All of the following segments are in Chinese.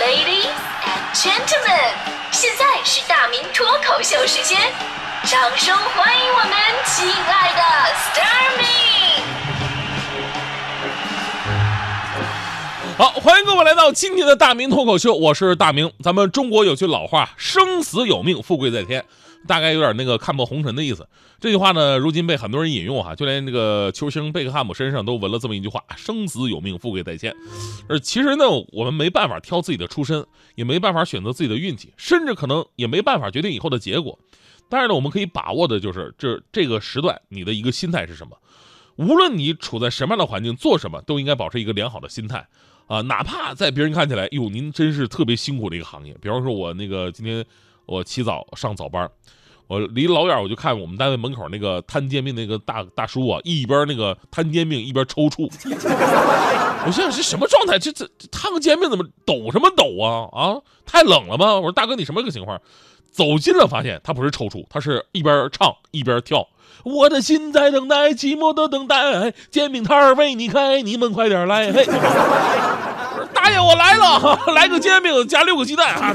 Ladies and gentlemen，现在是大明脱口秀时间，掌声欢迎我们亲爱的 Starmy！。好，欢迎各位来到今天的大明脱口秀，我是大明。咱们中国有句老话，生死有命，富贵在天，大概有点那个看破红尘的意思。这句话呢，如今被很多人引用哈，就连那个球星贝克汉姆身上都纹了这么一句话：生死有命，富贵在天。而其实呢，我们没办法挑自己的出身，也没办法选择自己的运气，甚至可能也没办法决定以后的结果。但是呢，我们可以把握的就是这这个时段你的一个心态是什么。无论你处在什么样的环境，做什么，都应该保持一个良好的心态。啊，哪怕在别人看起来，哟，您真是特别辛苦的一个行业。比方说，我那个今天我起早上早班，我离老远我就看我们单位门口那个摊煎饼那个大大叔啊，一边那个摊煎饼一边抽搐。我想想是什么状态？这这摊个煎饼怎么抖什么抖啊？啊，太冷了吗？我说大哥，你什么个情况？走近了发现他不是抽搐，他是一边唱一边跳。我的心在等待，寂寞的等待，煎饼摊为你开，你们快点来！嘿，大爷我来了，来个煎饼加六个鸡蛋啊！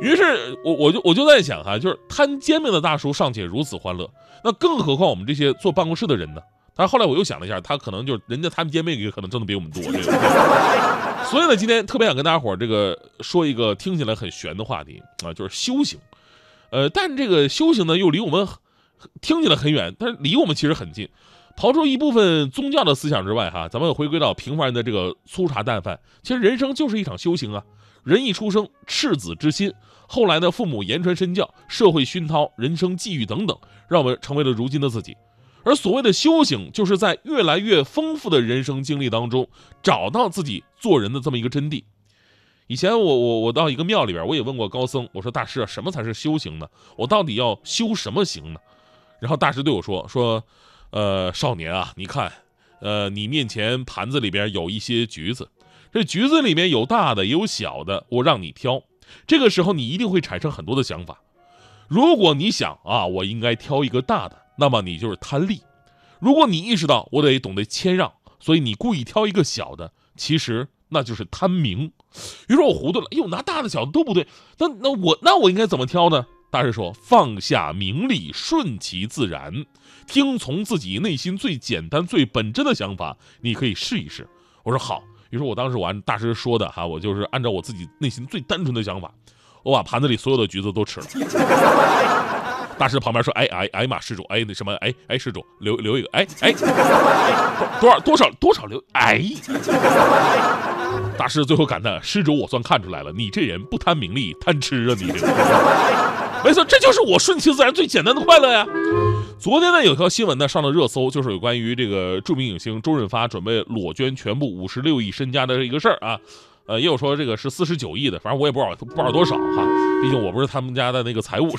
于是我我就我就在想哈，就是摊煎饼的大叔尚且如此欢乐，那更何况我们这些坐办公室的人呢？但后来我又想了一下，他可能就是人家摊煎饼也可能挣的比我们多，这个。所以呢，今天特别想跟大家伙儿这个说一个听起来很玄的话题啊，就是修行。呃，但这个修行呢，又离我们听起来很远，但是离我们其实很近。刨出一部分宗教的思想之外，哈，咱们回归到平凡人的这个粗茶淡饭。其实人生就是一场修行啊。人一出生，赤子之心，后来呢，父母言传身教，社会熏陶，人生际遇等等，让我们成为了如今的自己。而所谓的修行，就是在越来越丰富的人生经历当中，找到自己做人的这么一个真谛。以前我我我到一个庙里边，我也问过高僧，我说大师啊，什么才是修行呢？我到底要修什么行呢？然后大师对我说说，呃，少年啊，你看，呃，你面前盘子里边有一些橘子，这橘子里面有大的也有小的，我让你挑。这个时候你一定会产生很多的想法。如果你想啊，我应该挑一个大的，那么你就是贪利；如果你意识到我得懂得谦让，所以你故意挑一个小的，其实那就是贪名。于是我糊涂了，哎呦，拿大的小的都不对，那那我那我应该怎么挑呢？大师说：放下名利，顺其自然，听从自己内心最简单、最本真的想法。你可以试一试。我说好。于是我当时我按大师说的哈，我就是按照我自己内心最单纯的想法，我把盘子里所有的橘子都吃了。大师旁边说：哎哎哎妈，施主，哎那什么，哎哎施主留留一个，哎哎多少多少多少留，哎。大师最后感叹：“施主，我算看出来了，你这人不贪名利，贪吃啊！你这，没错，这就是我顺其自然最简单的快乐呀。”昨天呢，有条新闻呢上了热搜，就是有关于这个著名影星周润发准备裸捐全部五十六亿身家的一个事儿啊。呃，也有说这个是四十九亿的，反正我也不知道不知道多少哈，毕竟我不是他们家的那个财务。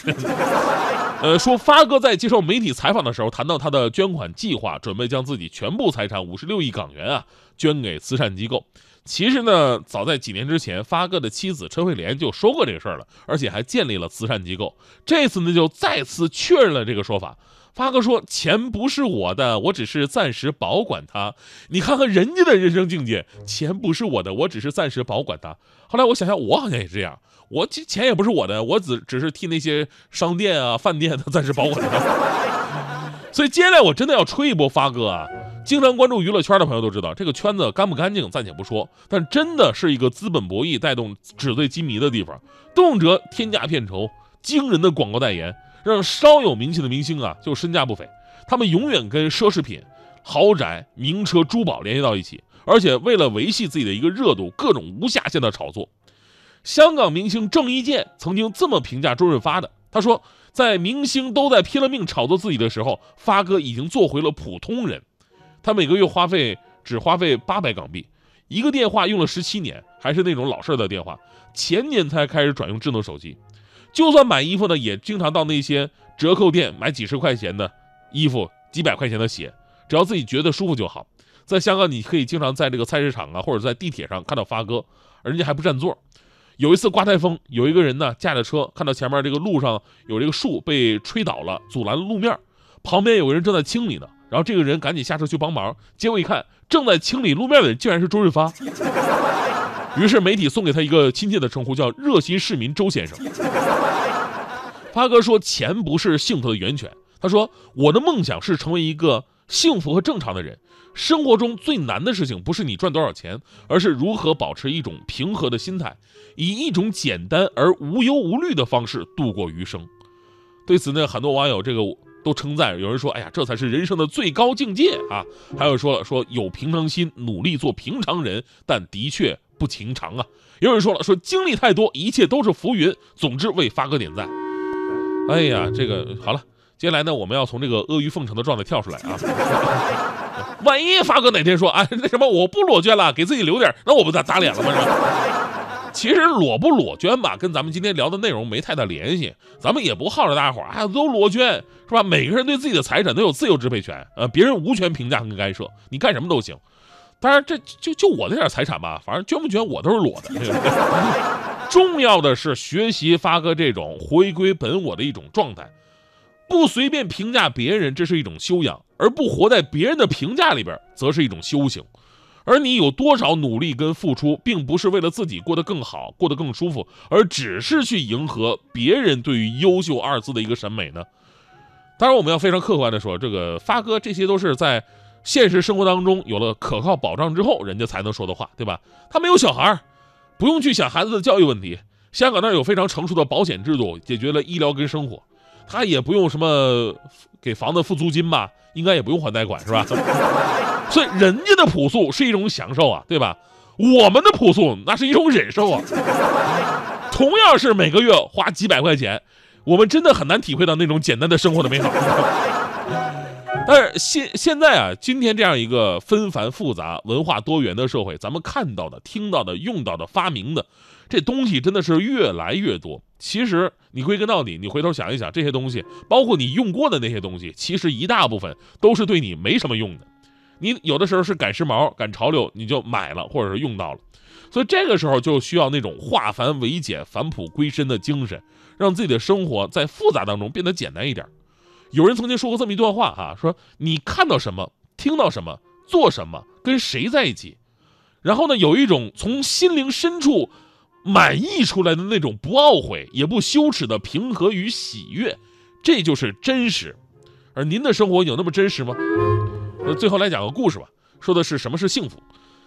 呃，说发哥在接受媒体采访的时候谈到他的捐款计划，准备将自己全部财产五十六亿港元啊捐给慈善机构。其实呢，早在几年之前，发哥的妻子陈慧莲就说过这个事儿了，而且还建立了慈善机构。这次呢，就再次确认了这个说法。发哥说：“钱不是我的，我只是暂时保管它。”你看看人家的人生境界，钱不是我的，我只是暂时保管它。后来我想想，我好像也是这样，我这钱也不是我的，我只只是替那些商店啊、饭店的暂时保管它。所以接下来我真的要吹一波发哥啊！经常关注娱乐圈的朋友都知道，这个圈子干不干净暂且不说，但真的是一个资本博弈带动纸醉金迷的地方，动辄天价片酬、惊人的广告代言，让稍有名气的明星啊就身价不菲。他们永远跟奢侈品、豪宅、名车、珠宝联系到一起，而且为了维系自己的一个热度，各种无下限的炒作。香港明星郑伊健曾经这么评价周润发的，他说：“在明星都在拼了命炒作自己的时候，发哥已经做回了普通人。”他每个月花费只花费八百港币，一个电话用了十七年，还是那种老式的电话。前年才开始转用智能手机，就算买衣服呢，也经常到那些折扣店买几十块钱的衣服，几百块钱的鞋，只要自己觉得舒服就好。在香港，你可以经常在这个菜市场啊，或者在地铁上看到发哥，人家还不占座。有一次刮台风，有一个人呢驾着车，看到前面这个路上有这个树被吹倒了，阻拦了路面，旁边有个人正在清理呢。然后这个人赶紧下车去帮忙，结果一看，正在清理路面的人竟然是周润发。于是媒体送给他一个亲切的称呼，叫“热心市民周先生”。发哥说：“钱不是幸福的源泉。”他说：“我的梦想是成为一个幸福和正常的人。生活中最难的事情不是你赚多少钱，而是如何保持一种平和的心态，以一种简单而无忧无虑的方式度过余生。”对此呢，很多网友这个都称赞，有人说：“哎呀，这才是人生的最高境界啊！”还有说了：“说有平常心，努力做平常人，但的确不情长啊。”有人说了：“说经历太多，一切都是浮云。”总之为发哥点赞。哎呀，这个好了，接下来呢，我们要从这个阿谀奉承的状态跳出来啊！万一发哥哪天说：“哎，那什么，我不裸捐了，给自己留点，那我不打打脸了吗？”其实裸不裸捐吧，跟咱们今天聊的内容没太大联系。咱们也不号召大伙儿啊都裸捐，是吧？每个人对自己的财产都有自由支配权，呃，别人无权评价跟干涉，你干什么都行。当然，这就就我那点财产吧，反正捐不捐我都是裸的。重要的是学习发哥这种回归本我的一种状态，不随便评价别人，这是一种修养；而不活在别人的评价里边，则是一种修行。而你有多少努力跟付出，并不是为了自己过得更好、过得更舒服，而只是去迎合别人对于“优秀”二字的一个审美呢？当然，我们要非常客观的说，这个发哥这些都是在。现实生活当中有了可靠保障之后，人家才能说的话，对吧？他没有小孩不用去想孩子的教育问题。香港那儿有非常成熟的保险制度，解决了医疗跟生活。他也不用什么给房子付租金吧，应该也不用还贷款，是吧？所以人家的朴素是一种享受啊，对吧？我们的朴素那是一种忍受啊。同样是每个月花几百块钱，我们真的很难体会到那种简单的生活的美好。但是现现在啊，今天这样一个纷繁复杂、文化多元的社会，咱们看到的、听到的、用到的、发明的这东西真的是越来越多。其实你归根到底，你回头想一想，这些东西，包括你用过的那些东西，其实一大部分都是对你没什么用的。你有的时候是赶时髦、赶潮流，你就买了或者是用到了。所以这个时候就需要那种化繁为简、返璞归真的精神，让自己的生活在复杂当中变得简单一点。有人曾经说过这么一段话哈，说你看到什么，听到什么，做什么，跟谁在一起，然后呢，有一种从心灵深处满溢出来的那种不懊悔也不羞耻的平和与喜悦，这就是真实。而您的生活有那么真实吗？那最后来讲个故事吧，说的是什么是幸福。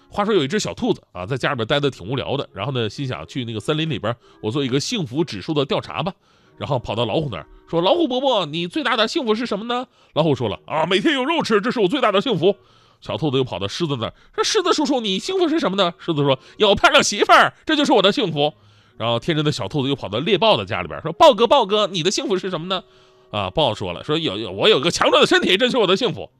话说有一只小兔子啊，在家里边待的挺无聊的，然后呢，心想去那个森林里边，我做一个幸福指数的调查吧。然后跑到老虎那儿说：“老虎伯伯，你最大的幸福是什么呢？”老虎说了：“啊，每天有肉吃，这是我最大的幸福。”小兔子又跑到狮子那儿说：“狮子叔叔，你幸福是什么呢？”狮子说：“有漂亮媳妇儿，这就是我的幸福。”然后天真的小兔子又跑到猎豹的家里边说：“豹哥，豹哥，你的幸福是什么呢？”啊，豹说了：“说有有我有个强壮的身体，这是我的幸福。”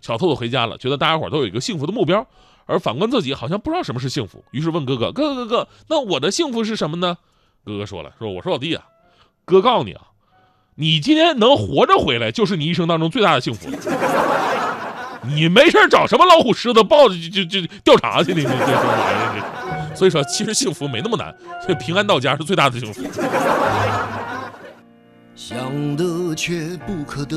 小兔子回家了，觉得大家伙都有一个幸福的目标，而反观自己好像不知道什么是幸福，于是问哥哥：“哥哥哥哥，那我的幸福是什么呢？”哥哥说了：“说我说老弟啊，哥告诉你啊。”你今天能活着回来，就是你一生当中最大的幸福了。你没事找什么老虎、狮子、豹子就就就调查去，你这什么玩意儿。所以说，其实幸福没那么难，所以平安到家是最大的幸福。想得却不可得，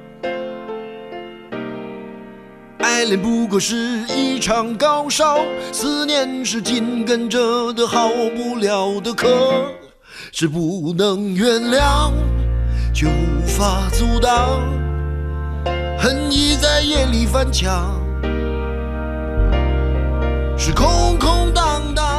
爱恋不过是一场高烧，思念是紧跟着的好不了的咳，是不能原谅，却无法阻挡。恨意在夜里翻墙，是空空荡荡。